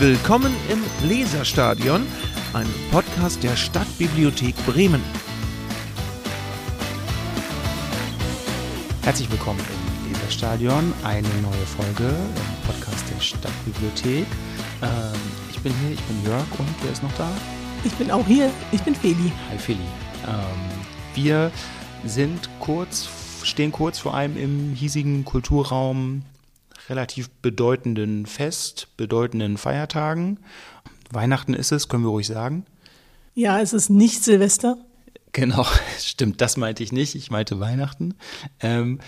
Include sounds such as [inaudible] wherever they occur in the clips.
Willkommen im Leserstadion, einem Podcast der Stadtbibliothek Bremen. Herzlich willkommen im Leserstadion, eine neue Folge im Podcast der Stadtbibliothek. Ähm, ich bin hier, ich bin Jörg und wer ist noch da? Ich bin auch hier, ich bin Feli. Hi Feli. Ähm, wir sind kurz, stehen kurz vor einem im hiesigen Kulturraum relativ bedeutenden Fest, bedeutenden Feiertagen. Weihnachten ist es, können wir ruhig sagen. Ja, es ist nicht Silvester. Genau, [laughs] stimmt, das meinte ich nicht. Ich meinte Weihnachten. Ähm,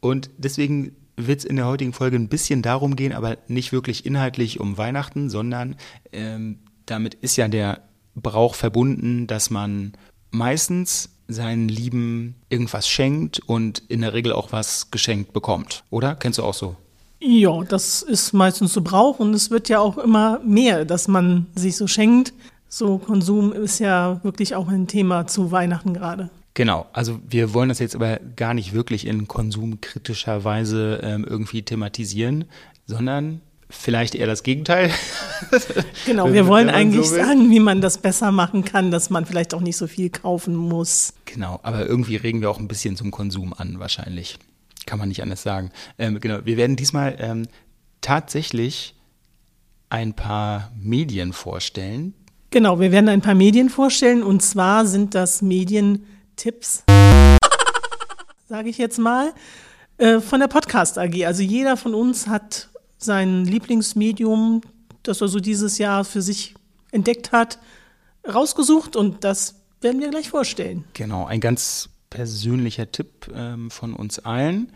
und deswegen wird es in der heutigen Folge ein bisschen darum gehen, aber nicht wirklich inhaltlich um Weihnachten, sondern ähm, damit ist ja der Brauch verbunden, dass man meistens seinen Lieben irgendwas schenkt und in der Regel auch was geschenkt bekommt. Oder? Kennst du auch so? Ja, das ist meistens so Brauch und es wird ja auch immer mehr, dass man sich so schenkt. So Konsum ist ja wirklich auch ein Thema zu Weihnachten gerade. Genau, also wir wollen das jetzt aber gar nicht wirklich in konsumkritischer Weise ähm, irgendwie thematisieren, sondern vielleicht eher das Gegenteil. [laughs] Genau, wir wollen eigentlich so sagen, wie man das besser machen kann, dass man vielleicht auch nicht so viel kaufen muss. Genau, aber irgendwie regen wir auch ein bisschen zum Konsum an, wahrscheinlich. Kann man nicht anders sagen. Ähm, genau, wir werden diesmal ähm, tatsächlich ein paar Medien vorstellen. Genau, wir werden ein paar Medien vorstellen und zwar sind das Medientipps, sage ich jetzt mal, äh, von der Podcast AG. Also jeder von uns hat sein Lieblingsmedium, das er so dieses Jahr für sich entdeckt hat, rausgesucht und das werden wir gleich vorstellen. Genau, ein ganz persönlicher Tipp ähm, von uns allen.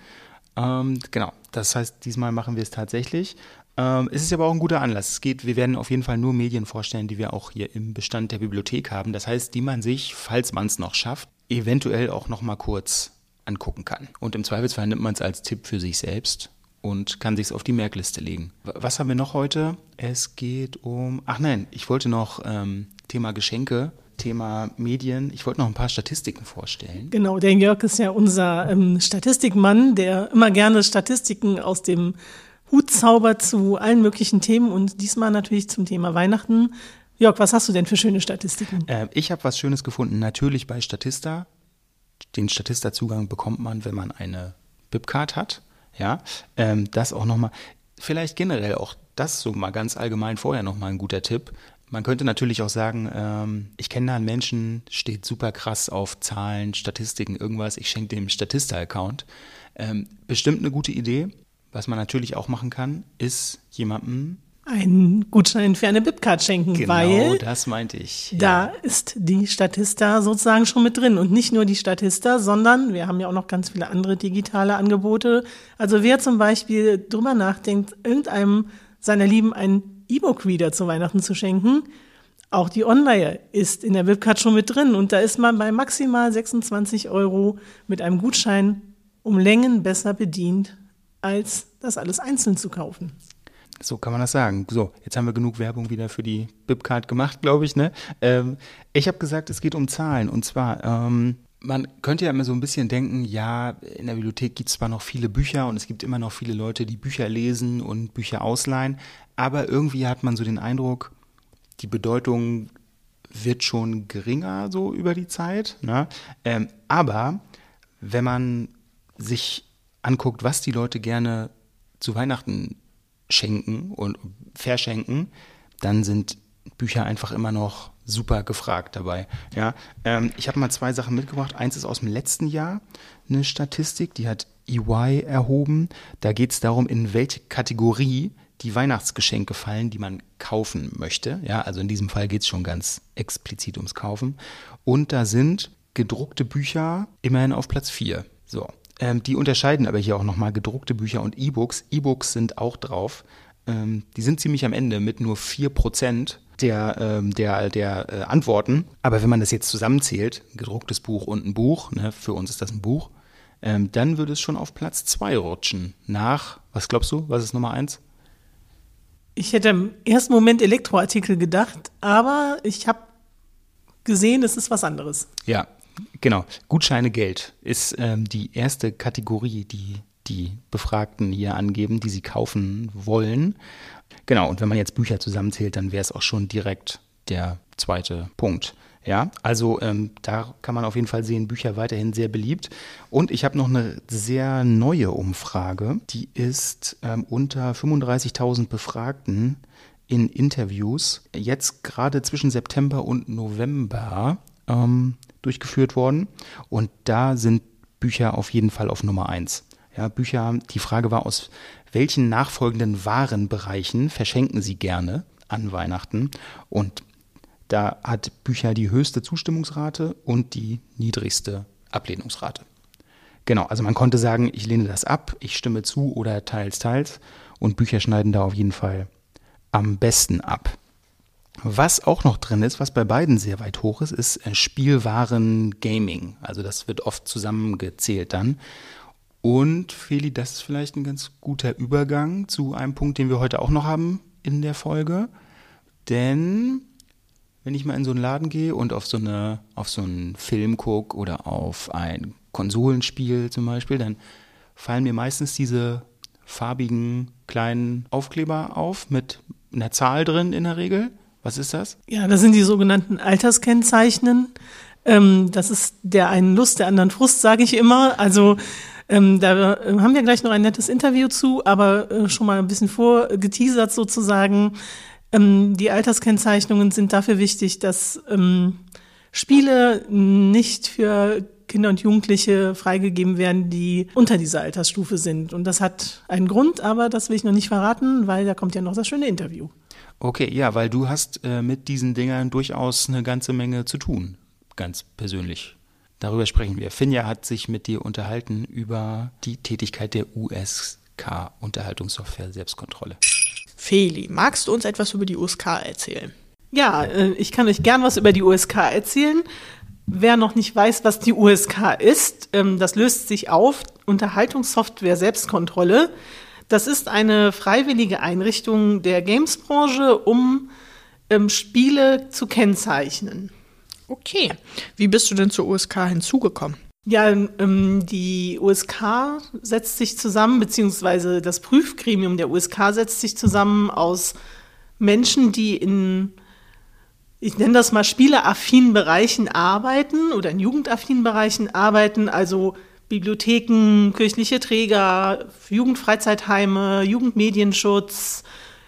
Ähm, genau, das heißt, diesmal machen wir es tatsächlich. Ähm, es ist aber auch ein guter Anlass. Es geht, wir werden auf jeden Fall nur Medien vorstellen, die wir auch hier im Bestand der Bibliothek haben. Das heißt, die man sich, falls man es noch schafft, eventuell auch noch mal kurz angucken kann. Und im Zweifelsfall nimmt man es als Tipp für sich selbst und kann sich es auf die Merkliste legen. Was haben wir noch heute? Es geht um, ach nein, ich wollte noch ähm, Thema Geschenke Thema Medien. Ich wollte noch ein paar Statistiken vorstellen. Genau, der Jörg ist ja unser ähm, Statistikmann, der immer gerne Statistiken aus dem Hut zaubert zu allen möglichen Themen und diesmal natürlich zum Thema Weihnachten. Jörg, was hast du denn für schöne Statistiken? Äh, ich habe was Schönes gefunden, natürlich bei Statista. Den Statista-Zugang bekommt man, wenn man eine BIP-Card hat. Ja, ähm, das auch nochmal, vielleicht generell auch das so mal ganz allgemein vorher nochmal ein guter Tipp. Man könnte natürlich auch sagen, ähm, ich kenne da einen Menschen, steht super krass auf Zahlen, Statistiken, irgendwas, ich schenke dem Statista-Account. Ähm, bestimmt eine gute Idee. Was man natürlich auch machen kann, ist jemandem einen Gutschein für eine Bipcard schenken, genau, weil das meinte ich. Da ist die Statista sozusagen schon mit drin und nicht nur die Statista, sondern wir haben ja auch noch ganz viele andere digitale Angebote. Also wer zum Beispiel drüber nachdenkt, irgendeinem seiner Lieben ein E-Book-Reader zu Weihnachten zu schenken. Auch die Online ist in der Webcard schon mit drin und da ist man bei maximal 26 Euro mit einem Gutschein um Längen besser bedient, als das alles einzeln zu kaufen. So kann man das sagen. So, jetzt haben wir genug Werbung wieder für die Bibcard gemacht, glaube ich. Ne? Ähm, ich habe gesagt, es geht um Zahlen. Und zwar, ähm, man könnte ja immer so ein bisschen denken, ja, in der Bibliothek gibt es zwar noch viele Bücher und es gibt immer noch viele Leute, die Bücher lesen und Bücher ausleihen, aber irgendwie hat man so den Eindruck, die Bedeutung wird schon geringer so über die Zeit. Ne? Ähm, aber wenn man sich anguckt, was die Leute gerne zu Weihnachten schenken und verschenken, dann sind Bücher einfach immer noch super gefragt dabei. Ja, ähm, ich habe mal zwei Sachen mitgebracht. Eins ist aus dem letzten Jahr eine Statistik, die hat EY erhoben. Da geht es darum, in welche Kategorie die Weihnachtsgeschenke fallen, die man kaufen möchte. Ja, also in diesem Fall geht es schon ganz explizit ums Kaufen. Und da sind gedruckte Bücher immerhin auf Platz 4. So. Ähm, die unterscheiden aber hier auch nochmal gedruckte Bücher und E-Books. E-Books sind auch drauf. Ähm, die sind ziemlich am Ende mit nur 4% der, ähm, der, der äh, Antworten. Aber wenn man das jetzt zusammenzählt, ein gedrucktes Buch und ein Buch, ne, für uns ist das ein Buch, ähm, dann würde es schon auf Platz 2 rutschen. Nach, was glaubst du, was ist Nummer 1? Ich hätte im ersten Moment Elektroartikel gedacht, aber ich habe gesehen, es ist was anderes. Ja, genau. Gutscheine Geld ist ähm, die erste Kategorie, die die Befragten hier angeben, die sie kaufen wollen. Genau, und wenn man jetzt Bücher zusammenzählt, dann wäre es auch schon direkt der zweite Punkt. Ja, also ähm, da kann man auf jeden Fall sehen, Bücher weiterhin sehr beliebt. Und ich habe noch eine sehr neue Umfrage, die ist ähm, unter 35.000 Befragten in Interviews jetzt gerade zwischen September und November ähm, durchgeführt worden. Und da sind Bücher auf jeden Fall auf Nummer eins. Ja, Bücher, die Frage war, aus welchen nachfolgenden Warenbereichen verschenken Sie gerne an Weihnachten? Und da hat Bücher die höchste Zustimmungsrate und die niedrigste Ablehnungsrate. Genau, also man konnte sagen, ich lehne das ab, ich stimme zu oder teils, teils. Und Bücher schneiden da auf jeden Fall am besten ab. Was auch noch drin ist, was bei beiden sehr weit hoch ist, ist äh, Spielwaren Gaming. Also das wird oft zusammengezählt dann. Und Feli, das ist vielleicht ein ganz guter Übergang zu einem Punkt, den wir heute auch noch haben in der Folge. Denn wenn ich mal in so einen Laden gehe und auf so, eine, auf so einen Film gucke oder auf ein Konsolenspiel zum Beispiel, dann fallen mir meistens diese farbigen kleinen Aufkleber auf mit einer Zahl drin in der Regel. Was ist das? Ja, das sind die sogenannten Alterskennzeichnen. Ähm, das ist der einen Lust, der anderen Frust, sage ich immer. Also ähm, da äh, haben wir gleich noch ein nettes Interview zu, aber äh, schon mal ein bisschen vorgeteasert sozusagen. Ähm, die Alterskennzeichnungen sind dafür wichtig, dass ähm, Spiele nicht für Kinder und Jugendliche freigegeben werden, die unter dieser Altersstufe sind. Und das hat einen Grund, aber das will ich noch nicht verraten, weil da kommt ja noch das schöne Interview. Okay, ja, weil du hast äh, mit diesen Dingern durchaus eine ganze Menge zu tun, ganz persönlich. Darüber sprechen wir. Finja hat sich mit dir unterhalten über die Tätigkeit der USK, Unterhaltungssoftware Selbstkontrolle. Feli, magst du uns etwas über die USK erzählen? Ja, äh, ich kann euch gern was über die USK erzählen. Wer noch nicht weiß, was die USK ist, ähm, das löst sich auf. Unterhaltungssoftware Selbstkontrolle. Das ist eine freiwillige Einrichtung der Gamesbranche, um ähm, Spiele zu kennzeichnen. Okay. Wie bist du denn zur USK hinzugekommen? Ja, ähm, die USK setzt sich zusammen, beziehungsweise das Prüfgremium der USK setzt sich zusammen aus Menschen, die in, ich nenne das mal, spieleaffinen Bereichen arbeiten oder in jugendaffinen Bereichen arbeiten, also Bibliotheken, kirchliche Träger, Jugendfreizeitheime, Jugendmedienschutz.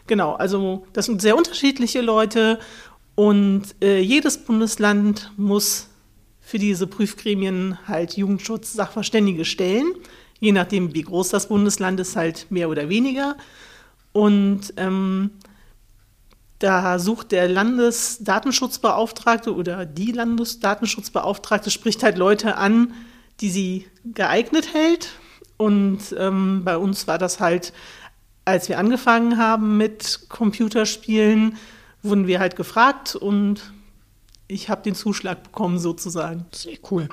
Genau, also das sind sehr unterschiedliche Leute und äh, jedes Bundesland muss für diese Prüfgremien halt Jugendschutz-Sachverständige stellen. Je nachdem, wie groß das Bundesland ist, halt mehr oder weniger. Und ähm, da sucht der Landesdatenschutzbeauftragte oder die Landesdatenschutzbeauftragte spricht halt Leute an, die sie geeignet hält. Und ähm, bei uns war das halt, als wir angefangen haben mit Computerspielen, wurden wir halt gefragt und ich habe den Zuschlag bekommen sozusagen. Sehr cool.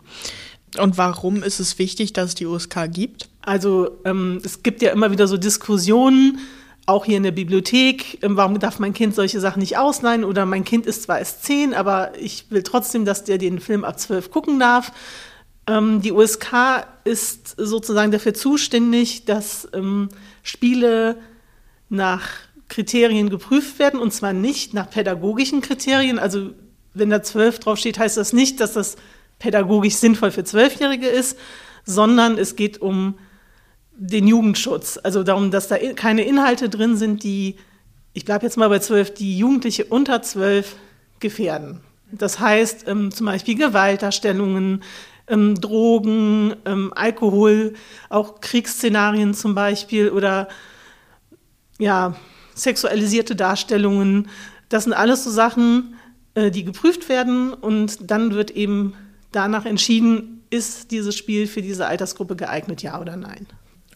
Und warum ist es wichtig, dass es die USK gibt? Also ähm, es gibt ja immer wieder so Diskussionen, auch hier in der Bibliothek, ähm, warum darf mein Kind solche Sachen nicht ausleihen oder mein Kind ist zwar erst zehn, aber ich will trotzdem, dass der den Film ab zwölf gucken darf. Ähm, die USK ist sozusagen dafür zuständig, dass ähm, Spiele nach Kriterien geprüft werden und zwar nicht nach pädagogischen Kriterien. Also wenn da zwölf draufsteht, heißt das nicht, dass das pädagogisch sinnvoll für Zwölfjährige ist, sondern es geht um den Jugendschutz. Also darum, dass da keine Inhalte drin sind, die, ich bleibe jetzt mal bei zwölf, die Jugendliche unter zwölf gefährden. Das heißt ähm, zum Beispiel Gewaltdarstellungen, ähm, Drogen, ähm, Alkohol, auch Kriegsszenarien zum Beispiel oder ja, sexualisierte Darstellungen. Das sind alles so Sachen, äh, die geprüft werden und dann wird eben danach entschieden, ist dieses Spiel für diese Altersgruppe geeignet, ja oder nein.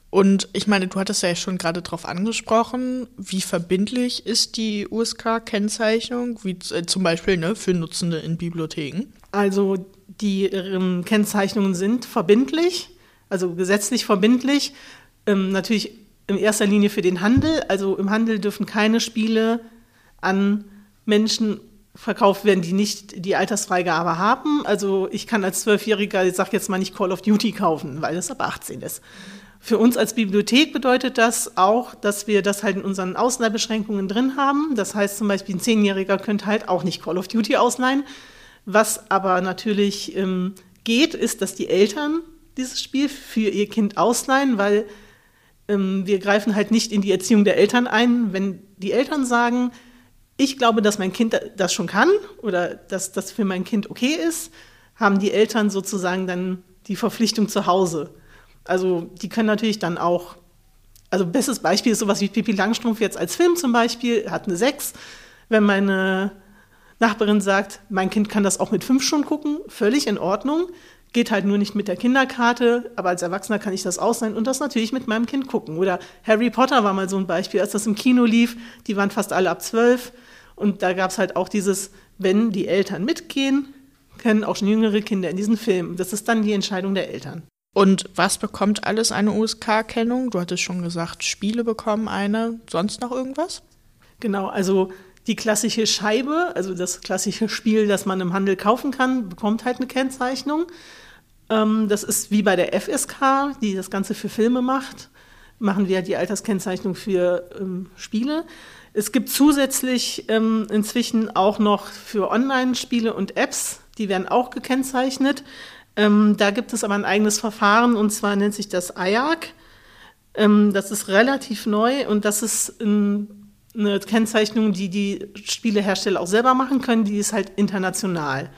Und ich meine, du hattest ja schon gerade darauf angesprochen, wie verbindlich ist die USK-Kennzeichnung, wie äh, zum Beispiel ne, für Nutzende in Bibliotheken? Also die ähm, Kennzeichnungen sind verbindlich, also gesetzlich verbindlich. Ähm, natürlich in erster Linie für den Handel. Also im Handel dürfen keine Spiele an Menschen verkauft werden, die nicht die Altersfreigabe haben. Also ich kann als Zwölfjähriger, ich sag jetzt mal nicht Call of Duty kaufen, weil das ab 18 ist. Für uns als Bibliothek bedeutet das auch, dass wir das halt in unseren Ausleihbeschränkungen drin haben. Das heißt zum Beispiel, ein Zehnjähriger könnte halt auch nicht Call of Duty ausleihen. Was aber natürlich ähm, geht, ist, dass die Eltern dieses Spiel für ihr Kind ausleihen, weil wir greifen halt nicht in die Erziehung der Eltern ein. Wenn die Eltern sagen, ich glaube, dass mein Kind das schon kann oder dass das für mein Kind okay ist, haben die Eltern sozusagen dann die Verpflichtung zu Hause. Also die können natürlich dann auch, also bestes Beispiel ist sowas wie Pippi Langstrumpf jetzt als Film zum Beispiel, hat eine 6. Wenn meine Nachbarin sagt, mein Kind kann das auch mit 5 schon gucken, völlig in Ordnung, geht halt nur nicht mit der Kinderkarte, aber als Erwachsener kann ich das ausleihen und das natürlich mit meinem Kind gucken. Oder Harry Potter war mal so ein Beispiel, als das im Kino lief, die waren fast alle ab 12 und da gab es halt auch dieses, wenn die Eltern mitgehen, können auch schon jüngere Kinder in diesen Film. Das ist dann die Entscheidung der Eltern. Und was bekommt alles eine USK-Kennung? Du hattest schon gesagt, Spiele bekommen eine. Sonst noch irgendwas? Genau, also die klassische Scheibe, also das klassische Spiel, das man im Handel kaufen kann, bekommt halt eine Kennzeichnung. Ähm, das ist wie bei der FSK, die das Ganze für Filme macht, machen wir die Alterskennzeichnung für ähm, Spiele. Es gibt zusätzlich ähm, inzwischen auch noch für Online-Spiele und Apps, die werden auch gekennzeichnet. Ähm, da gibt es aber ein eigenes Verfahren und zwar nennt sich das IAC. Ähm, das ist relativ neu und das ist ein, eine Kennzeichnung, die die Spielehersteller auch selber machen können. Die ist halt international.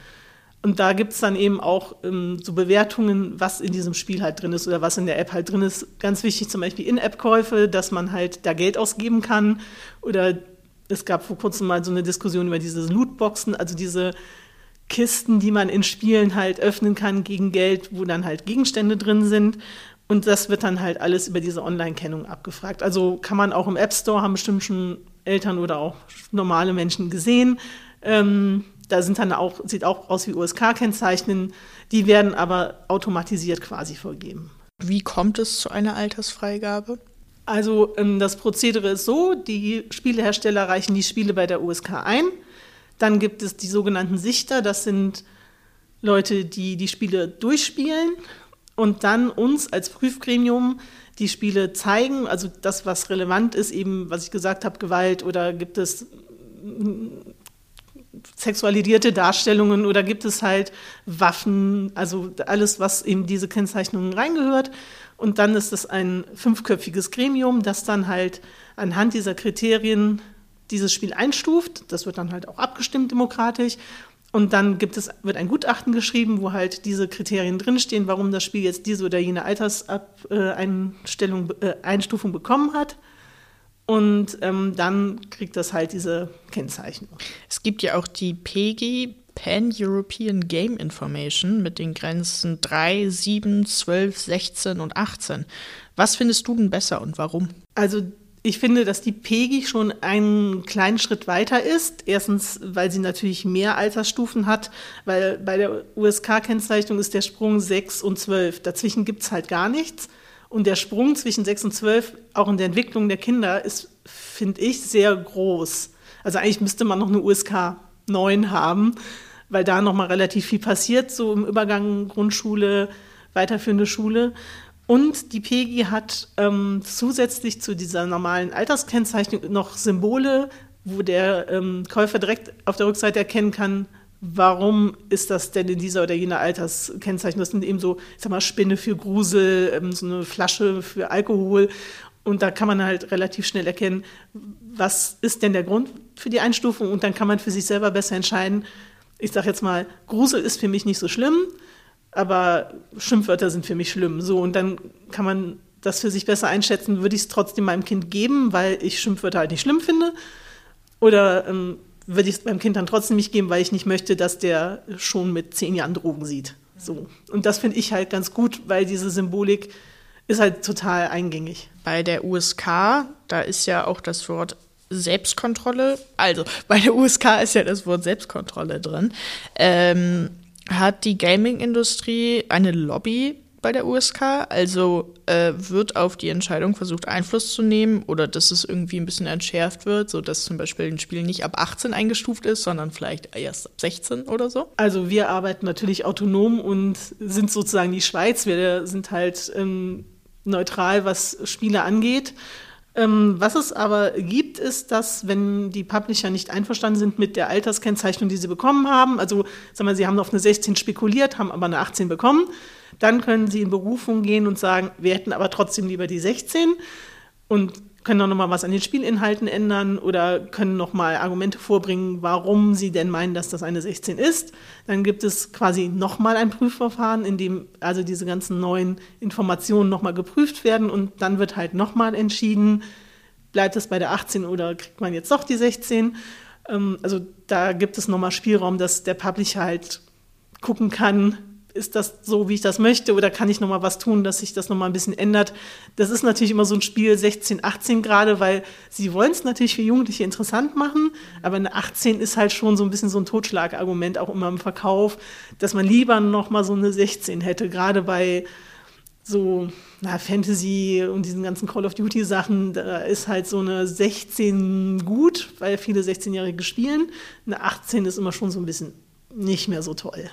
Und da gibt es dann eben auch ähm, so Bewertungen, was in diesem Spiel halt drin ist oder was in der App halt drin ist. Ganz wichtig zum Beispiel In-App-Käufe, dass man halt da Geld ausgeben kann. Oder es gab vor kurzem mal so eine Diskussion über diese Lootboxen, also diese Kisten, die man in Spielen halt öffnen kann gegen Geld, wo dann halt Gegenstände drin sind. Und das wird dann halt alles über diese Online-Kennung abgefragt. Also kann man auch im App Store, haben bestimmt schon Eltern oder auch normale Menschen gesehen. Ähm, da sind dann auch, sieht auch aus wie USK-Kennzeichen. Die werden aber automatisiert quasi vorgegeben. Wie kommt es zu einer Altersfreigabe? Also ähm, das Prozedere ist so, die Spielehersteller reichen die Spiele bei der USK ein. Dann gibt es die sogenannten Sichter, das sind Leute, die die Spiele durchspielen und dann uns als Prüfgremium die Spiele zeigen, also das, was relevant ist, eben, was ich gesagt habe, Gewalt oder gibt es mm, sexualisierte Darstellungen oder gibt es halt Waffen, also alles, was eben diese Kennzeichnungen reingehört. Und dann ist es ein fünfköpfiges Gremium, das dann halt anhand dieser Kriterien dieses Spiel einstuft. Das wird dann halt auch abgestimmt demokratisch. Und dann gibt es, wird ein Gutachten geschrieben, wo halt diese Kriterien drinstehen, warum das Spiel jetzt diese oder jene Alterseinstellung, äh, Einstufung bekommen hat. Und ähm, dann kriegt das halt diese Kennzeichnung. Es gibt ja auch die PEGI, Pan-European Game Information, mit den Grenzen 3, 7, 12, 16 und 18. Was findest du denn besser und warum? Also ich finde, dass die PEGI schon einen kleinen Schritt weiter ist. Erstens, weil sie natürlich mehr Altersstufen hat, weil bei der USK-Kennzeichnung ist der Sprung 6 und 12. Dazwischen gibt es halt gar nichts. Und der Sprung zwischen 6 und 12, auch in der Entwicklung der Kinder, ist, finde ich, sehr groß. Also eigentlich müsste man noch eine USK 9 haben, weil da nochmal relativ viel passiert, so im Übergang Grundschule, weiterführende Schule. Und die PEGI hat ähm, zusätzlich zu dieser normalen Alterskennzeichnung noch Symbole, wo der ähm, Käufer direkt auf der Rückseite erkennen kann, warum ist das denn in dieser oder jener Alterskennzeichnung. Das sind eben so, ich sag mal, Spinne für Grusel, ähm, so eine Flasche für Alkohol. Und da kann man halt relativ schnell erkennen, was ist denn der Grund für die Einstufung. Und dann kann man für sich selber besser entscheiden. Ich sage jetzt mal, Grusel ist für mich nicht so schlimm aber Schimpfwörter sind für mich schlimm. So, und dann kann man das für sich besser einschätzen, würde ich es trotzdem meinem Kind geben, weil ich Schimpfwörter halt nicht schlimm finde? Oder ähm, würde ich es meinem Kind dann trotzdem nicht geben, weil ich nicht möchte, dass der schon mit zehn Jahren Drogen sieht? So. Und das finde ich halt ganz gut, weil diese Symbolik ist halt total eingängig. Bei der USK, da ist ja auch das Wort Selbstkontrolle, also bei der USK ist ja das Wort Selbstkontrolle drin. Ähm, hat die Gaming-Industrie eine Lobby bei der USK? Also äh, wird auf die Entscheidung versucht, Einfluss zu nehmen oder dass es irgendwie ein bisschen entschärft wird, sodass zum Beispiel ein Spiel nicht ab 18 eingestuft ist, sondern vielleicht erst ab 16 oder so? Also wir arbeiten natürlich autonom und sind sozusagen die Schweiz. Wir sind halt ähm, neutral, was Spiele angeht. Ähm, was es aber gibt, ist, dass wenn die Publisher nicht einverstanden sind mit der Alterskennzeichnung, die sie bekommen haben, also sagen wir, sie haben auf eine 16 spekuliert, haben aber eine 18 bekommen, dann können sie in Berufung gehen und sagen, wir hätten aber trotzdem lieber die 16 und können auch nochmal was an den Spielinhalten ändern oder können nochmal Argumente vorbringen, warum sie denn meinen, dass das eine 16 ist. Dann gibt es quasi nochmal ein Prüfverfahren, in dem also diese ganzen neuen Informationen nochmal geprüft werden und dann wird halt nochmal entschieden, bleibt es bei der 18 oder kriegt man jetzt doch die 16. Ähm, also da gibt es nochmal Spielraum, dass der Publisher halt gucken kann, ist das so, wie ich das möchte oder kann ich noch mal was tun, dass sich das noch mal ein bisschen ändert? Das ist natürlich immer so ein Spiel 16, 18 gerade, weil sie wollen es natürlich für Jugendliche interessant machen, aber eine 18 ist halt schon so ein bisschen so ein Totschlagargument auch immer im Verkauf, dass man lieber noch mal so eine 16 hätte, gerade bei so na, Fantasy und diesen ganzen Call of Duty Sachen, da ist halt so eine 16 gut, weil viele 16-Jährige spielen. Eine 18 ist immer schon so ein bisschen nicht mehr so toll.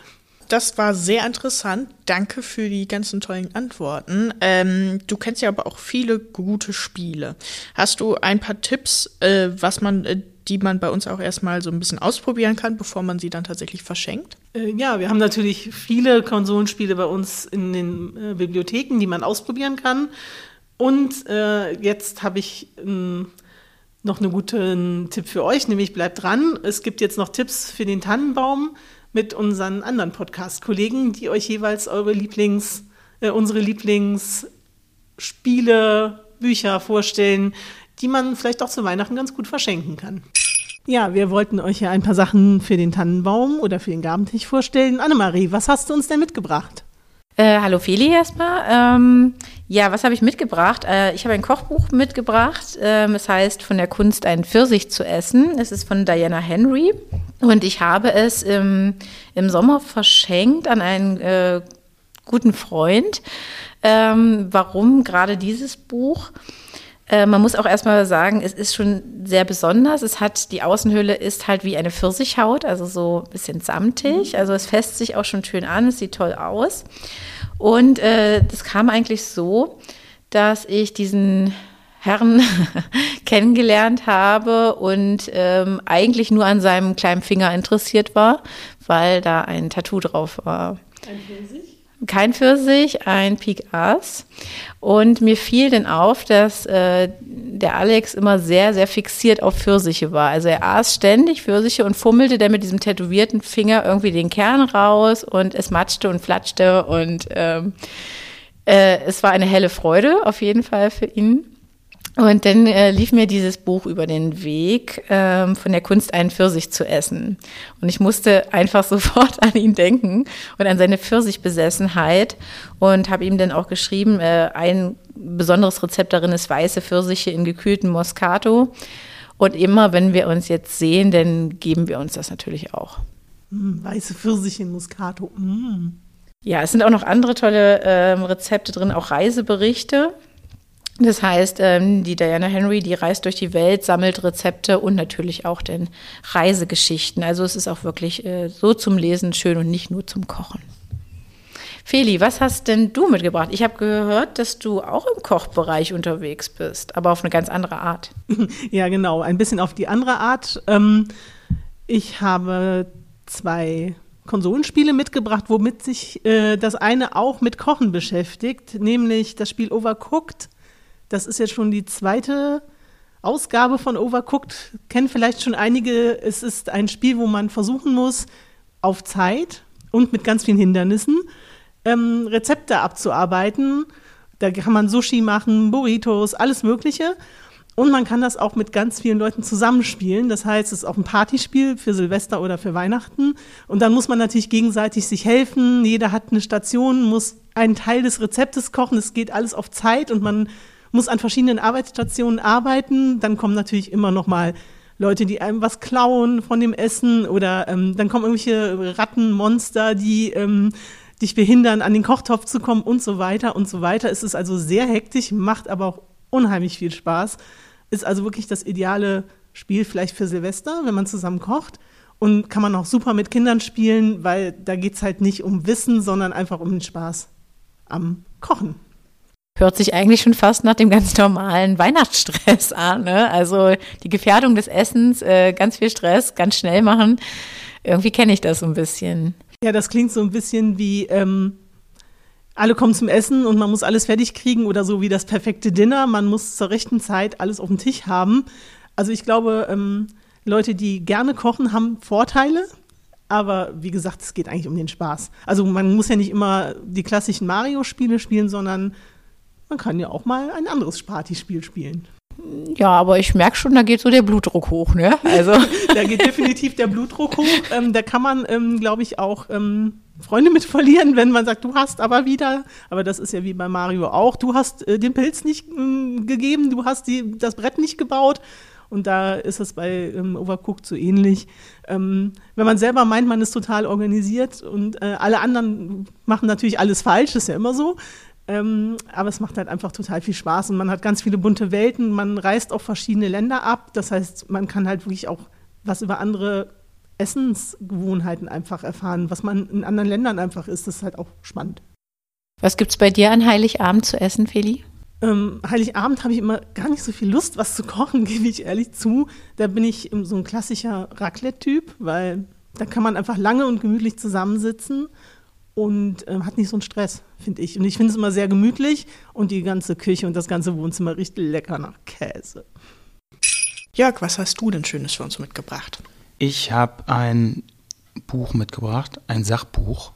Das war sehr interessant. Danke für die ganzen tollen Antworten. Ähm, du kennst ja aber auch viele gute Spiele. Hast du ein paar Tipps, äh, was man, äh, die man bei uns auch erstmal so ein bisschen ausprobieren kann, bevor man sie dann tatsächlich verschenkt? Äh, ja, wir haben natürlich viele Konsolenspiele bei uns in den äh, Bibliotheken, die man ausprobieren kann. Und äh, jetzt habe ich ähm, noch einen guten Tipp für euch, nämlich bleibt dran. Es gibt jetzt noch Tipps für den Tannenbaum mit unseren anderen Podcast-Kollegen, die euch jeweils eure Lieblings, äh, unsere Lieblingsspiele, Bücher vorstellen, die man vielleicht auch zu Weihnachten ganz gut verschenken kann. Ja, wir wollten euch ja ein paar Sachen für den Tannenbaum oder für den Gabentisch vorstellen. Annemarie, was hast du uns denn mitgebracht? Äh, hallo Feli erstmal. Ähm, ja, was habe ich mitgebracht? Äh, ich habe ein Kochbuch mitgebracht. Ähm, es heißt Von der Kunst, einen Pfirsich zu essen. Es ist von Diana Henry. Und ich habe es im, im Sommer verschenkt an einen äh, guten Freund. Ähm, warum gerade dieses Buch? Äh, man muss auch erstmal sagen, es ist schon sehr besonders. Es hat, die Außenhülle ist halt wie eine Pfirsichhaut, also so ein bisschen samtig. Mhm. Also es fässt sich auch schon schön an, es sieht toll aus. Und äh, das kam eigentlich so, dass ich diesen Herrn [laughs] kennengelernt habe und ähm, eigentlich nur an seinem kleinen Finger interessiert war, weil da ein Tattoo drauf war. Ein Pfirsich? Kein Pfirsich, ein Pik Ass. Und mir fiel denn auf, dass äh, der Alex immer sehr, sehr fixiert auf Pfirsiche war. Also er aß ständig Pfirsiche und fummelte dann mit diesem tätowierten Finger irgendwie den Kern raus und es matschte und flatschte und ähm, äh, es war eine helle Freude auf jeden Fall für ihn. Und dann äh, lief mir dieses Buch über den Weg, ähm, von der Kunst einen Pfirsich zu essen. Und ich musste einfach [laughs] sofort an ihn denken und an seine Pfirsichbesessenheit und habe ihm dann auch geschrieben, äh, ein besonderes Rezept darin ist weiße Pfirsiche in gekühlten Moscato. Und immer, wenn wir uns jetzt sehen, dann geben wir uns das natürlich auch. Mm, weiße Pfirsiche in Moscato. Mm. Ja, es sind auch noch andere tolle äh, Rezepte drin, auch Reiseberichte. Das heißt, ähm, die Diana Henry, die reist durch die Welt, sammelt Rezepte und natürlich auch den Reisegeschichten. Also es ist auch wirklich äh, so zum Lesen schön und nicht nur zum Kochen. Feli, was hast denn du mitgebracht? Ich habe gehört, dass du auch im Kochbereich unterwegs bist, aber auf eine ganz andere Art. [laughs] Ja, genau, ein bisschen auf die andere Art. Ähm, ich habe zwei Konsolenspiele mitgebracht, womit sich äh, das eine auch mit Kochen beschäftigt, nämlich das Spiel Overcooked das ist jetzt schon die zweite Ausgabe von Overcooked. Kennen vielleicht schon einige. Es ist ein Spiel, wo man versuchen muss, auf Zeit und mit ganz vielen Hindernissen ähm, Rezepte abzuarbeiten. Da kann man Sushi machen, Burritos, alles Mögliche. Und man kann das auch mit ganz vielen Leuten zusammenspielen. Das heißt, es ist auch ein Partyspiel für Silvester oder für Weihnachten. Und dann muss man natürlich gegenseitig sich helfen. Jeder hat eine Station, muss einen Teil des Rezeptes kochen. Es geht alles auf Zeit und man muss an verschiedenen Arbeitsstationen arbeiten. Dann kommen natürlich immer noch mal Leute, die einem was klauen von dem Essen oder ähm, dann kommen irgendwelche Rattenmonster, die ähm, dich behindern, an den Kochtopf zu kommen und so weiter und so weiter. Es ist also sehr hektisch, macht aber auch unheimlich viel Spaß. Ist also wirklich das ideale Spiel vielleicht für Silvester, wenn man zusammen kocht. Und kann man auch super mit Kindern spielen, weil da geht es halt nicht um Wissen, sondern einfach um den Spaß am Kochen. Hört sich eigentlich schon fast nach dem ganz normalen Weihnachtsstress an. Ne? Also die Gefährdung des Essens, äh, ganz viel Stress, ganz schnell machen. Irgendwie kenne ich das so ein bisschen. Ja, das klingt so ein bisschen wie ähm, alle kommen zum Essen und man muss alles fertig kriegen oder so wie das perfekte Dinner. Man muss zur rechten Zeit alles auf dem Tisch haben. Also ich glaube, ähm, Leute, die gerne kochen, haben Vorteile. Aber wie gesagt, es geht eigentlich um den Spaß. Also man muss ja nicht immer die klassischen Mario-Spiele spielen, sondern man kann ja auch mal ein anderes Partyspiel spielen. Ja, aber ich merke schon, da geht so der Blutdruck hoch, ne? Also [laughs] da geht definitiv der Blutdruck hoch. Ähm, da kann man, ähm, glaube ich, auch ähm, Freunde mit verlieren, wenn man sagt, du hast aber wieder, aber das ist ja wie bei Mario auch, du hast äh, den Pilz nicht äh, gegeben, du hast die, das Brett nicht gebaut. Und da ist es bei ähm, Overcooked so ähnlich. Ähm, wenn man selber meint, man ist total organisiert und äh, alle anderen machen natürlich alles falsch, ist ja immer so. Ähm, aber es macht halt einfach total viel Spaß und man hat ganz viele bunte Welten. Man reist auf verschiedene Länder ab. Das heißt, man kann halt wirklich auch was über andere Essensgewohnheiten einfach erfahren, was man in anderen Ländern einfach ist. Das ist halt auch spannend. Was gibt es bei dir an Heiligabend zu essen, Feli? Ähm, Heiligabend habe ich immer gar nicht so viel Lust, was zu kochen, [laughs] gebe ich ehrlich zu. Da bin ich so ein klassischer Raclette-Typ, weil da kann man einfach lange und gemütlich zusammensitzen und äh, hat nicht so einen Stress, finde ich. Und ich finde es immer sehr gemütlich und die ganze Küche und das ganze Wohnzimmer riecht lecker nach Käse. Jörg, was hast du denn Schönes für uns mitgebracht? Ich habe ein Buch mitgebracht, ein Sachbuch,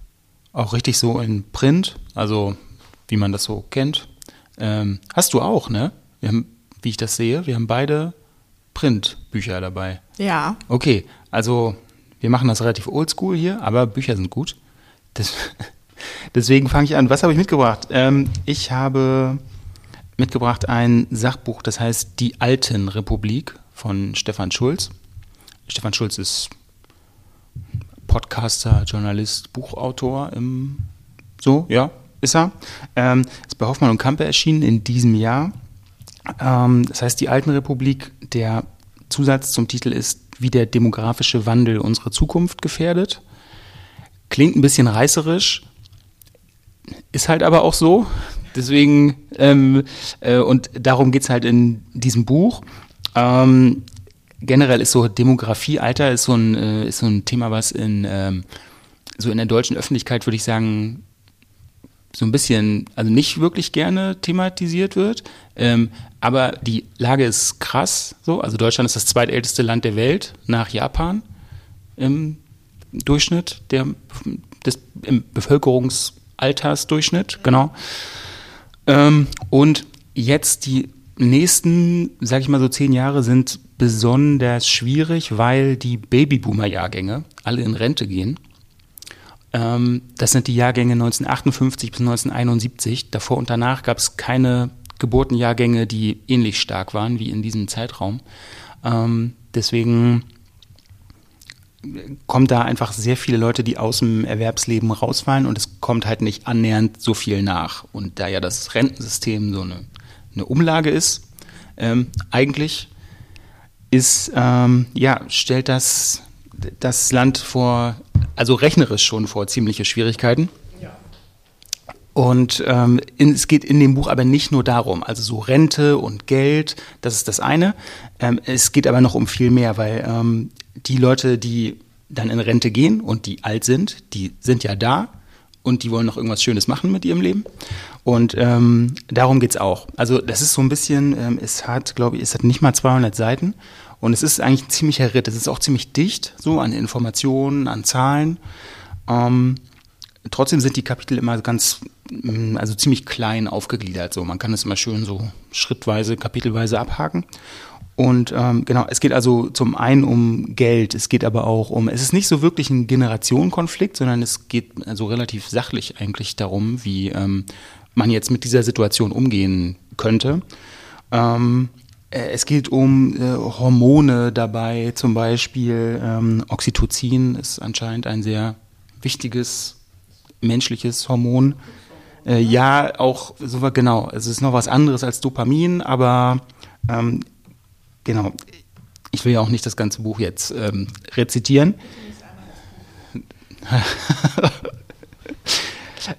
auch richtig so in Print, also wie man das so kennt. Ähm, hast du auch, ne? Wir haben, wie ich das sehe, wir haben beide Printbücher dabei. Ja. Okay, also wir machen das relativ oldschool hier, aber Bücher sind gut. Das, deswegen fange ich an. Was habe ich mitgebracht? Ähm, ich habe mitgebracht ein Sachbuch, das heißt Die Alten Republik von Stefan Schulz. Stefan Schulz ist Podcaster, Journalist, Buchautor. Im, so, ja, ist er. Ähm, ist bei Hoffmann und Kampe erschienen in diesem Jahr. Ähm, das heißt Die Alten Republik. Der Zusatz zum Titel ist, wie der demografische Wandel unsere Zukunft gefährdet. Klingt ein bisschen reißerisch, ist halt aber auch so. Deswegen, ähm, äh, und darum geht es halt in diesem Buch. Ähm, generell ist so Demografie, Alter ist so ein, äh, ist so ein Thema, was in, ähm, so in der deutschen Öffentlichkeit, würde ich sagen, so ein bisschen, also nicht wirklich gerne thematisiert wird. Ähm, aber die Lage ist krass so. Also Deutschland ist das zweitälteste Land der Welt nach Japan im Durchschnitt der, des Bevölkerungsaltersdurchschnitt, genau. Ähm, und jetzt die nächsten, sag ich mal so zehn Jahre sind besonders schwierig, weil die Babyboomer-Jahrgänge alle in Rente gehen. Ähm, das sind die Jahrgänge 1958 bis 1971. Davor und danach gab es keine Geburtenjahrgänge, die ähnlich stark waren wie in diesem Zeitraum. Ähm, deswegen kommt da einfach sehr viele Leute, die aus dem Erwerbsleben rausfallen und es kommt halt nicht annähernd so viel nach. Und da ja das Rentensystem so eine, eine Umlage ist, ähm, eigentlich ist, ähm, ja, stellt das das Land vor, also rechnerisch schon vor ziemliche Schwierigkeiten. Und ähm, in, es geht in dem Buch aber nicht nur darum, also so Rente und Geld, das ist das eine. Ähm, es geht aber noch um viel mehr, weil ähm, die Leute, die dann in Rente gehen und die alt sind, die sind ja da und die wollen noch irgendwas Schönes machen mit ihrem Leben. Und ähm, darum geht's auch. Also das ist so ein bisschen, ähm, es hat, glaube ich, es hat nicht mal 200 Seiten und es ist eigentlich ein ziemlicher Ritt. Es ist auch ziemlich dicht, so an Informationen, an Zahlen. Ähm, trotzdem sind die Kapitel immer ganz, also ziemlich klein aufgegliedert. So, man kann es immer schön so schrittweise, kapitelweise abhaken. Und ähm, genau, es geht also zum einen um Geld, es geht aber auch um, es ist nicht so wirklich ein Generationenkonflikt, sondern es geht also relativ sachlich eigentlich darum, wie ähm, man jetzt mit dieser Situation umgehen könnte. Ähm, äh, es geht um äh, Hormone dabei, zum Beispiel ähm, Oxytocin ist anscheinend ein sehr wichtiges menschliches Hormon. Äh, ja, auch so genau. Es ist noch was anderes als Dopamin, aber ähm, genau. Ich will ja auch nicht das ganze Buch jetzt ähm, rezitieren. [laughs]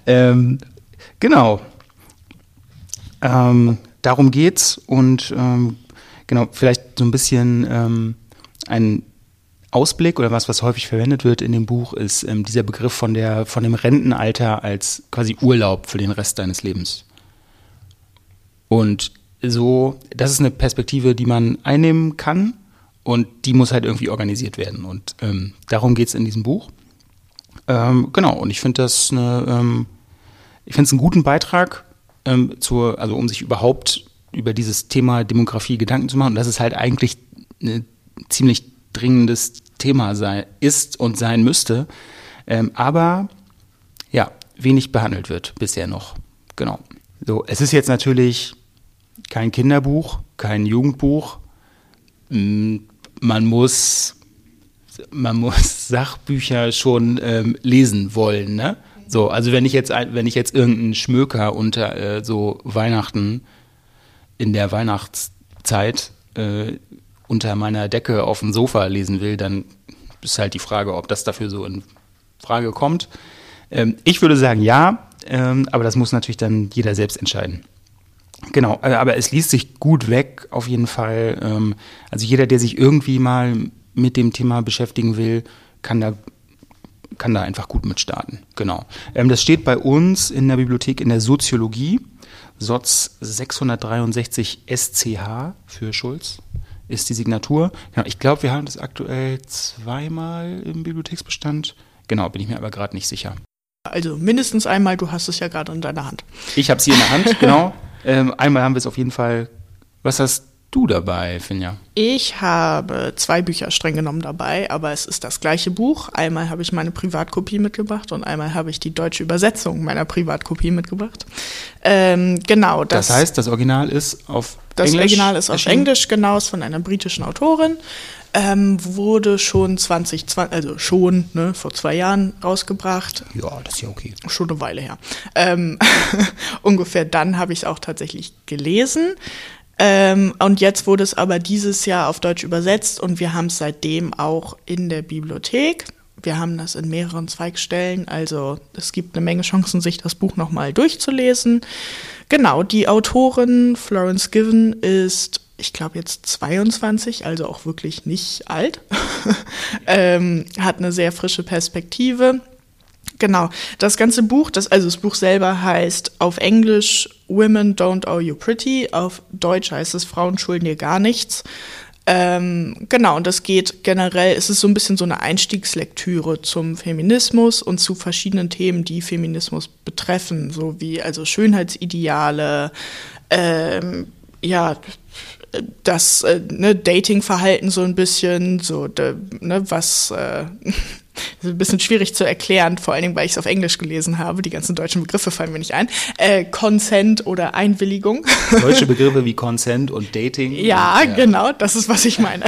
ähm, genau. Ähm, darum geht's und ähm, genau, vielleicht so ein bisschen ähm, ein Ausblick oder was, was häufig verwendet wird in dem Buch, ist ähm, dieser Begriff von, der, von dem Rentenalter als quasi Urlaub für den Rest deines Lebens. Und so, das ist eine Perspektive, die man einnehmen kann und die muss halt irgendwie organisiert werden. Und ähm, darum geht es in diesem Buch. Ähm, genau, und ich finde das eine, ähm, ich finde es einen guten Beitrag ähm, zur, also um sich überhaupt über dieses Thema Demografie Gedanken zu machen. Und das ist halt eigentlich ein ziemlich dringendes Thema sei, ist und sein müsste. Ähm, aber ja, wenig behandelt wird bisher noch. Genau. So, es ist jetzt natürlich kein Kinderbuch, kein Jugendbuch. Mm, man muss, man muss [laughs] Sachbücher schon ähm, lesen wollen, ne? So, also wenn ich jetzt, wenn ich jetzt irgendeinen Schmöker unter äh, so Weihnachten in der Weihnachtszeit äh, unter meiner Decke auf dem Sofa lesen will, dann ist halt die Frage, ob das dafür so in Frage kommt. Ähm, ich würde sagen ja, ähm, aber das muss natürlich dann jeder selbst entscheiden. Genau, äh, aber es liest sich gut weg, auf jeden Fall. Ähm, also jeder, der sich irgendwie mal mit dem Thema beschäftigen will, kann da, kann da einfach gut mit starten. Genau. Ähm, das steht bei uns in der Bibliothek in der Soziologie, SOZ 663 SCH für Schulz ist die Signatur. Genau, ich glaube, wir haben das aktuell zweimal im Bibliotheksbestand. Genau, bin ich mir aber gerade nicht sicher. Also mindestens einmal, du hast es ja gerade in deiner Hand. Ich habe es hier in der Hand, [laughs] genau. Ähm, einmal haben wir es auf jeden Fall. Was hast du dabei, Finja? Ich habe zwei Bücher streng genommen dabei, aber es ist das gleiche Buch. Einmal habe ich meine Privatkopie mitgebracht und einmal habe ich die deutsche Übersetzung meiner Privatkopie mitgebracht. Ähm, genau. Das, das, heißt, das Original ist auf das Englisch? Das Original ist auf Englisch, genau, ist von einer britischen Autorin. Ähm, wurde schon 2020, also schon ne, vor zwei Jahren rausgebracht. Ja, das ist ja okay. Schon eine Weile her. Ähm, [laughs] ungefähr dann habe ich es auch tatsächlich gelesen. Ähm, und jetzt wurde es aber dieses Jahr auf Deutsch übersetzt und wir haben es seitdem auch in der Bibliothek. Wir haben das in mehreren Zweigstellen, also es gibt eine Menge Chancen, sich das Buch nochmal durchzulesen. Genau, die Autorin Florence Given ist ich glaube jetzt 22, also auch wirklich nicht alt, [laughs] ähm, hat eine sehr frische Perspektive. Genau, das ganze Buch, das, also das Buch selber heißt auf Englisch Women Don't Owe You Pretty, auf Deutsch heißt es Frauen schulden dir gar nichts. Ähm, genau, und das geht generell, es ist so ein bisschen so eine Einstiegslektüre zum Feminismus und zu verschiedenen Themen, die Feminismus betreffen, so wie also Schönheitsideale, ähm, ja, das äh, ne, Datingverhalten so ein bisschen, so de, ne, was äh, ein bisschen schwierig zu erklären, vor allen Dingen, weil ich es auf Englisch gelesen habe. Die ganzen deutschen Begriffe fallen mir nicht ein. Äh, Consent oder Einwilligung. Deutsche Begriffe wie Consent und Dating. Ja, und, ja. genau, das ist, was ich meine.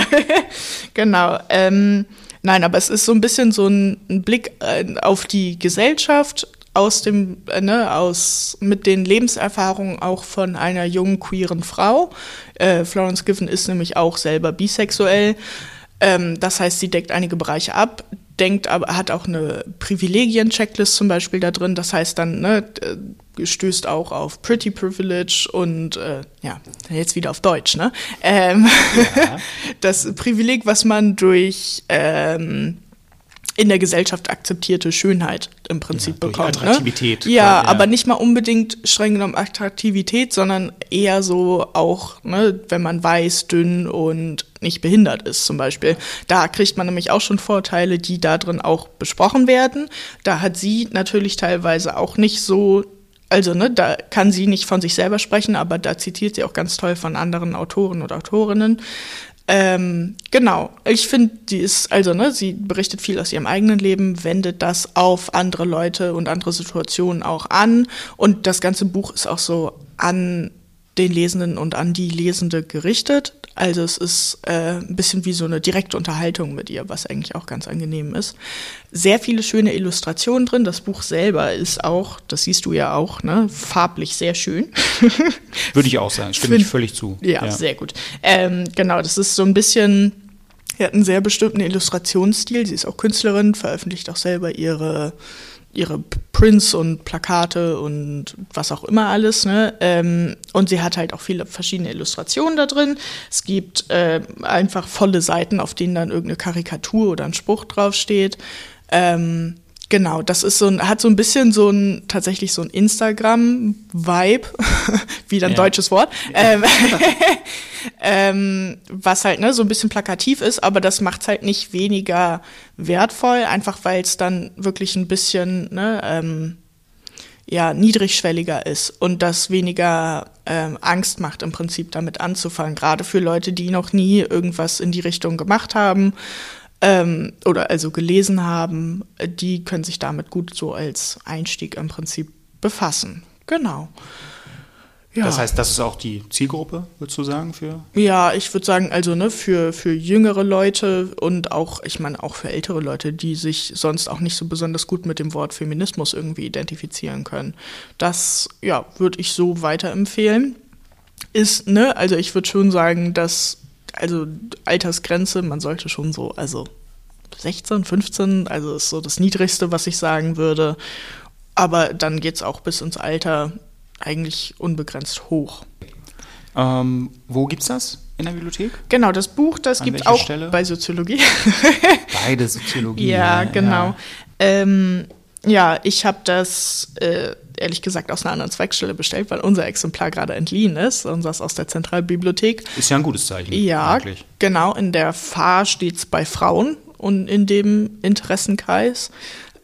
[laughs] genau. Ähm, nein, aber es ist so ein bisschen so ein, ein Blick äh, auf die Gesellschaft, aus dem, äh, ne, aus, mit den Lebenserfahrungen auch von einer jungen queeren Frau. Äh, Florence Given ist nämlich auch selber bisexuell. Ähm, das heißt, sie deckt einige Bereiche ab, denkt aber, hat auch eine Privilegien-Checklist zum Beispiel da drin. Das heißt dann, ne, stößt auch auf Pretty Privilege und äh, ja, jetzt wieder auf Deutsch, ne? Ähm, ja. [laughs] das Privileg, was man durch ähm, in der Gesellschaft akzeptierte Schönheit im Prinzip ja, bekommt. Ne? Attraktivität. Ne? Ja, ja, aber nicht mal unbedingt streng genommen Attraktivität, sondern eher so auch, ne, wenn man weiß, dünn und nicht behindert ist zum Beispiel. Da kriegt man nämlich auch schon Vorteile, die da drin auch besprochen werden. Da hat sie natürlich teilweise auch nicht so also, ne, da kann sie nicht von sich selber sprechen, aber da zitiert sie auch ganz toll von anderen Autoren und Autorinnen. Ähm, genau. Ich finde, die ist, also, ne, sie berichtet viel aus ihrem eigenen Leben, wendet das auf andere Leute und andere Situationen auch an. Und das ganze Buch ist auch so an den Lesenden und an die Lesende gerichtet. Also es ist äh, ein bisschen wie so eine direkte Unterhaltung mit ihr, was eigentlich auch ganz angenehm ist. Sehr viele schöne Illustrationen drin. Das Buch selber ist auch, das siehst du ja auch, ne, farblich sehr schön. [laughs] Würde ich auch sagen, stimme ich völlig zu. Ja, ja. sehr gut. Ähm, genau, das ist so ein bisschen, sie hat einen sehr bestimmten Illustrationsstil. Sie ist auch Künstlerin, veröffentlicht auch selber ihre ihre Prints und Plakate und was auch immer alles. Ne? Ähm, und sie hat halt auch viele verschiedene Illustrationen da drin. Es gibt äh, einfach volle Seiten, auf denen dann irgendeine Karikatur oder ein Spruch draufsteht. Ähm, Genau, das ist so ein, hat so ein bisschen so ein, tatsächlich so ein Instagram-Vibe, [laughs] wieder ein ja. deutsches Wort, ähm, [laughs] ähm, was halt ne, so ein bisschen plakativ ist, aber das macht es halt nicht weniger wertvoll, einfach weil es dann wirklich ein bisschen ne, ähm, ja, niedrigschwelliger ist und das weniger ähm, Angst macht, im Prinzip damit anzufangen, gerade für Leute, die noch nie irgendwas in die Richtung gemacht haben ähm, oder also gelesen haben, die können sich damit gut so als Einstieg im Prinzip befassen. Genau. Ja. Das heißt, das ist auch die Zielgruppe, würdest du sagen, für? Ja, ich würde sagen, also ne, für, für jüngere Leute und auch, ich meine, auch für ältere Leute, die sich sonst auch nicht so besonders gut mit dem Wort Feminismus irgendwie identifizieren können. Das, ja, würde ich so weiterempfehlen. Ist, ne, also ich würde schon sagen, dass also Altersgrenze, man sollte schon so, also 16, 15, also ist so das Niedrigste, was ich sagen würde. Aber dann geht es auch bis ins Alter eigentlich unbegrenzt hoch. Ähm, wo gibt's das in der Bibliothek? Genau, das Buch, das gibt es auch Stelle? bei Soziologie. Beide Soziologie. [laughs] ja, genau. Ja, ähm, ja ich habe das äh, ehrlich gesagt aus einer anderen Zweigstelle bestellt, weil unser Exemplar gerade entliehen ist, unseres aus der Zentralbibliothek. Ist ja ein gutes Zeichen. Ja, eigentlich. genau. In der Fahr steht es bei Frauen und in dem Interessenkreis.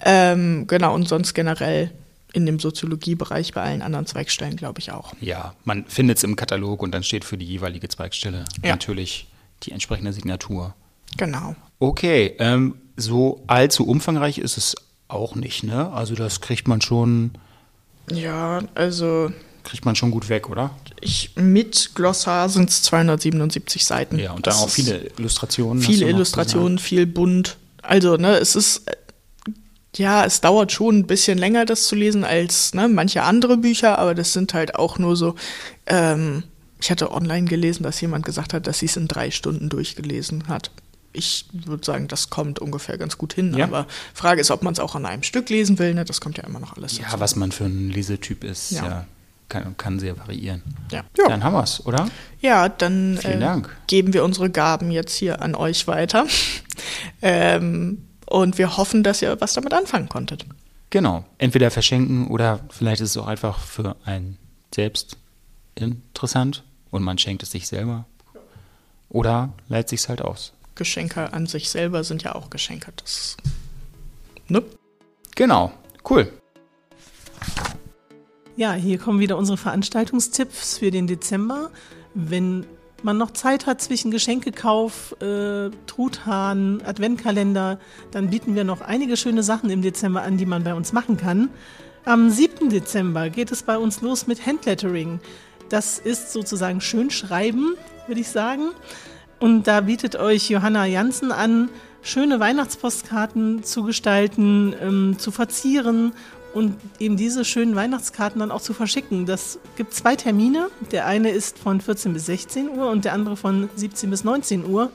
Ähm, genau, und sonst generell in dem Soziologiebereich bei allen anderen Zweigstellen, glaube ich auch. Ja, man findet es im Katalog und dann steht für die jeweilige Zweigstelle ja. natürlich die entsprechende Signatur. Genau. Okay, ähm, so allzu umfangreich ist es auch nicht, ne? Also das kriegt man schon ja, also. Kriegt man schon gut weg, oder? Ich, mit Glossar sind es 277 Seiten. Ja, und dann auch viele Illustrationen. Viele Illustrationen, viel bunt. Also, ne, es ist. Ja, es dauert schon ein bisschen länger, das zu lesen, als ne, manche andere Bücher, aber das sind halt auch nur so. Ähm, ich hatte online gelesen, dass jemand gesagt hat, dass sie es in drei Stunden durchgelesen hat ich würde sagen, das kommt ungefähr ganz gut hin. Ja. Aber Frage ist, ob man es auch an einem Stück lesen will. Ne? Das kommt ja immer noch alles. Ja, dazu. was man für ein Lesetyp ist, ja. ja kann, kann, sehr variieren. Ja. ja. Dann haben wir es, oder? Ja, dann äh, geben wir unsere Gaben jetzt hier an euch weiter. [laughs] ähm, und wir hoffen, dass ihr was damit anfangen konntet. Genau. Entweder verschenken oder vielleicht ist es auch einfach für einen selbst interessant und man schenkt es sich selber. Oder leiht sich halt aus. Geschenke an sich selber sind ja auch Geschenke. Das, ne? Genau, cool. Ja, hier kommen wieder unsere Veranstaltungstipps für den Dezember. Wenn man noch Zeit hat zwischen Geschenkekauf, äh, Truthahn, Adventkalender, dann bieten wir noch einige schöne Sachen im Dezember an, die man bei uns machen kann. Am 7. Dezember geht es bei uns los mit Handlettering. Das ist sozusagen Schönschreiben, würde ich sagen. Und da bietet euch Johanna Janssen an, schöne Weihnachtspostkarten zu gestalten, ähm, zu verzieren und eben diese schönen Weihnachtskarten dann auch zu verschicken. Das gibt zwei Termine. Der eine ist von 14 bis 16 Uhr und der andere von 17 bis 19 Uhr.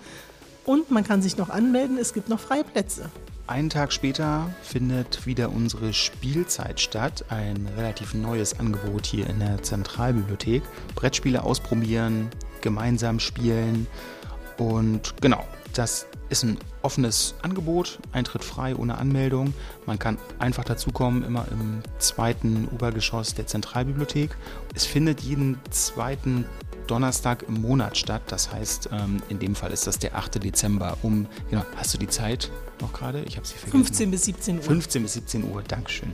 Und man kann sich noch anmelden, es gibt noch freie Plätze. Einen Tag später findet wieder unsere Spielzeit statt, ein relativ neues Angebot hier in der Zentralbibliothek. Brettspiele ausprobieren, gemeinsam spielen und genau, das ist ein offenes Angebot, Eintritt frei, ohne Anmeldung. Man kann einfach dazukommen, immer im zweiten Obergeschoss der Zentralbibliothek. Es findet jeden zweiten Donnerstag im Monat statt. Das heißt, ähm, in dem Fall ist das der 8. Dezember. Um, genau, hast du die Zeit noch gerade? Ich habe sie vergessen. 15 bis 17 Uhr. 15 bis 17 Uhr, Dankeschön.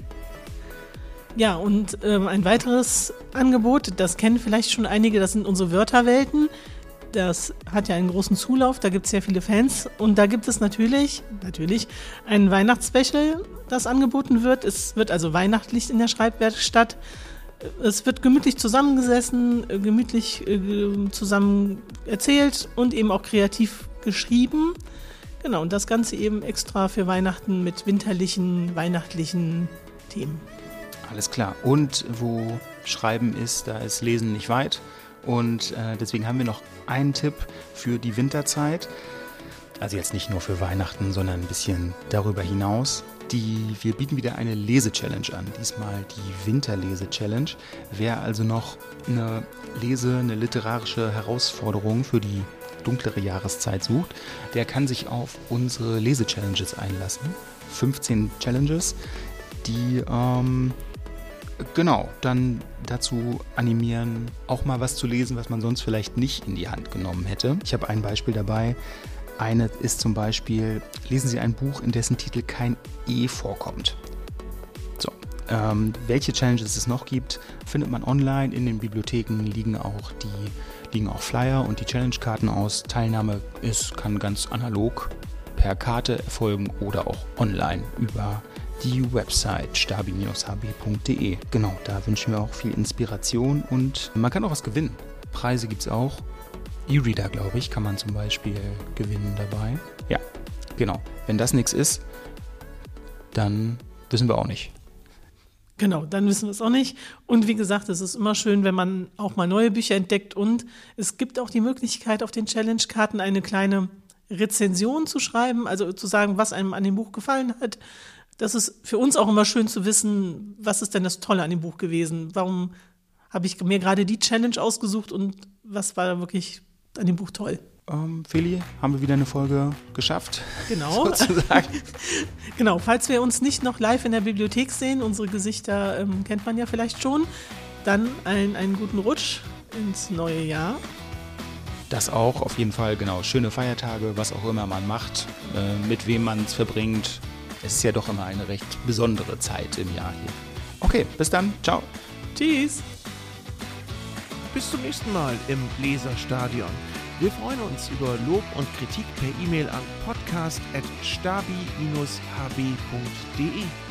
Ja, und ähm, ein weiteres Angebot, das kennen vielleicht schon einige, das sind unsere Wörterwelten. Das hat ja einen großen Zulauf, da gibt es sehr viele Fans. Und da gibt es natürlich, natürlich, ein Weihnachtsspecial, das angeboten wird. Es wird also weihnachtlich in der Schreibwerkstatt. Es wird gemütlich zusammengesessen, gemütlich äh, zusammen erzählt und eben auch kreativ geschrieben. Genau, und das Ganze eben extra für Weihnachten mit winterlichen, weihnachtlichen Themen. Alles klar. Und wo Schreiben ist, da ist Lesen nicht weit. Und äh, deswegen haben wir noch einen Tipp für die Winterzeit. Also jetzt nicht nur für Weihnachten, sondern ein bisschen darüber hinaus. Die, wir bieten wieder eine Lese-Challenge an, diesmal die Winterlese-Challenge. Wer also noch eine Lese-, eine literarische Herausforderung für die dunklere Jahreszeit sucht, der kann sich auf unsere Lese-Challenges einlassen. 15 Challenges, die ähm, genau dann dazu animieren, auch mal was zu lesen, was man sonst vielleicht nicht in die Hand genommen hätte. Ich habe ein Beispiel dabei. Eine ist zum Beispiel, lesen Sie ein Buch, in dessen Titel kein E vorkommt. So, ähm, welche Challenges es noch gibt, findet man online. In den Bibliotheken liegen auch die liegen auch Flyer und die Challenge-Karten aus. Teilnahme ist, kann ganz analog per Karte erfolgen oder auch online über die Website stabi-hb.de. Genau, da wünschen wir auch viel Inspiration und man kann auch was gewinnen. Preise gibt es auch. E-Reader, glaube ich, kann man zum Beispiel gewinnen dabei. Ja, genau. Wenn das nichts ist, dann wissen wir auch nicht. Genau, dann wissen wir es auch nicht. Und wie gesagt, es ist immer schön, wenn man auch mal neue Bücher entdeckt. Und es gibt auch die Möglichkeit, auf den Challenge-Karten eine kleine Rezension zu schreiben, also zu sagen, was einem an dem Buch gefallen hat. Das ist für uns auch immer schön zu wissen, was ist denn das Tolle an dem Buch gewesen? Warum habe ich mir gerade die Challenge ausgesucht und was war wirklich an dem Buch toll? Ähm, Feli, haben wir wieder eine Folge geschafft. Genau. [laughs] Sozusagen. [laughs] genau, falls wir uns nicht noch live in der Bibliothek sehen, unsere Gesichter ähm, kennt man ja vielleicht schon, dann einen, einen guten Rutsch ins neue Jahr. Das auch, auf jeden Fall, genau. Schöne Feiertage, was auch immer man macht, äh, mit wem man es verbringt. Es ist ja doch immer eine recht besondere Zeit im Jahr hier. Okay, bis dann. Ciao. Tschüss. Bis zum nächsten Mal im Leserstadion. Wir freuen uns über Lob und Kritik per E-Mail an podcast.stabi-hb.de.